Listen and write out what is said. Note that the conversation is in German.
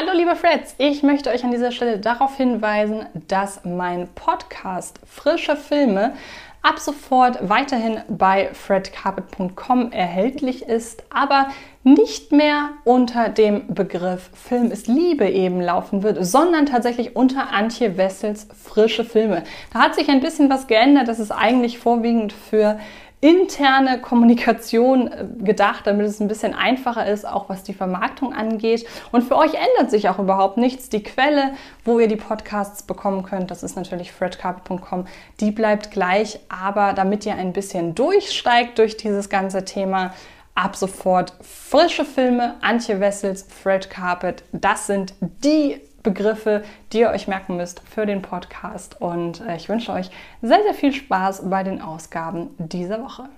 Hallo liebe Freds, ich möchte euch an dieser Stelle darauf hinweisen, dass mein Podcast Frische Filme ab sofort weiterhin bei fredcarpet.com erhältlich ist, aber nicht mehr unter dem Begriff Film ist Liebe eben laufen wird, sondern tatsächlich unter Antje Wessels frische Filme. Da hat sich ein bisschen was geändert. Das ist eigentlich vorwiegend für interne Kommunikation äh, gedacht, damit es ein bisschen einfacher ist, auch was die Vermarktung angeht. Und für euch ändert sich auch überhaupt nichts. Die Quelle, wo ihr die Podcasts bekommen könnt, das ist natürlich fredcarpet.com, die bleibt gleich. Aber damit ihr ein bisschen durchsteigt durch dieses ganze Thema, ab sofort frische Filme, Antje Wessels, Fred Carpet, das sind die Begriffe, die ihr euch merken müsst für den Podcast. Und äh, ich wünsche euch sehr, sehr viel Spaß bei den Ausgaben dieser Woche.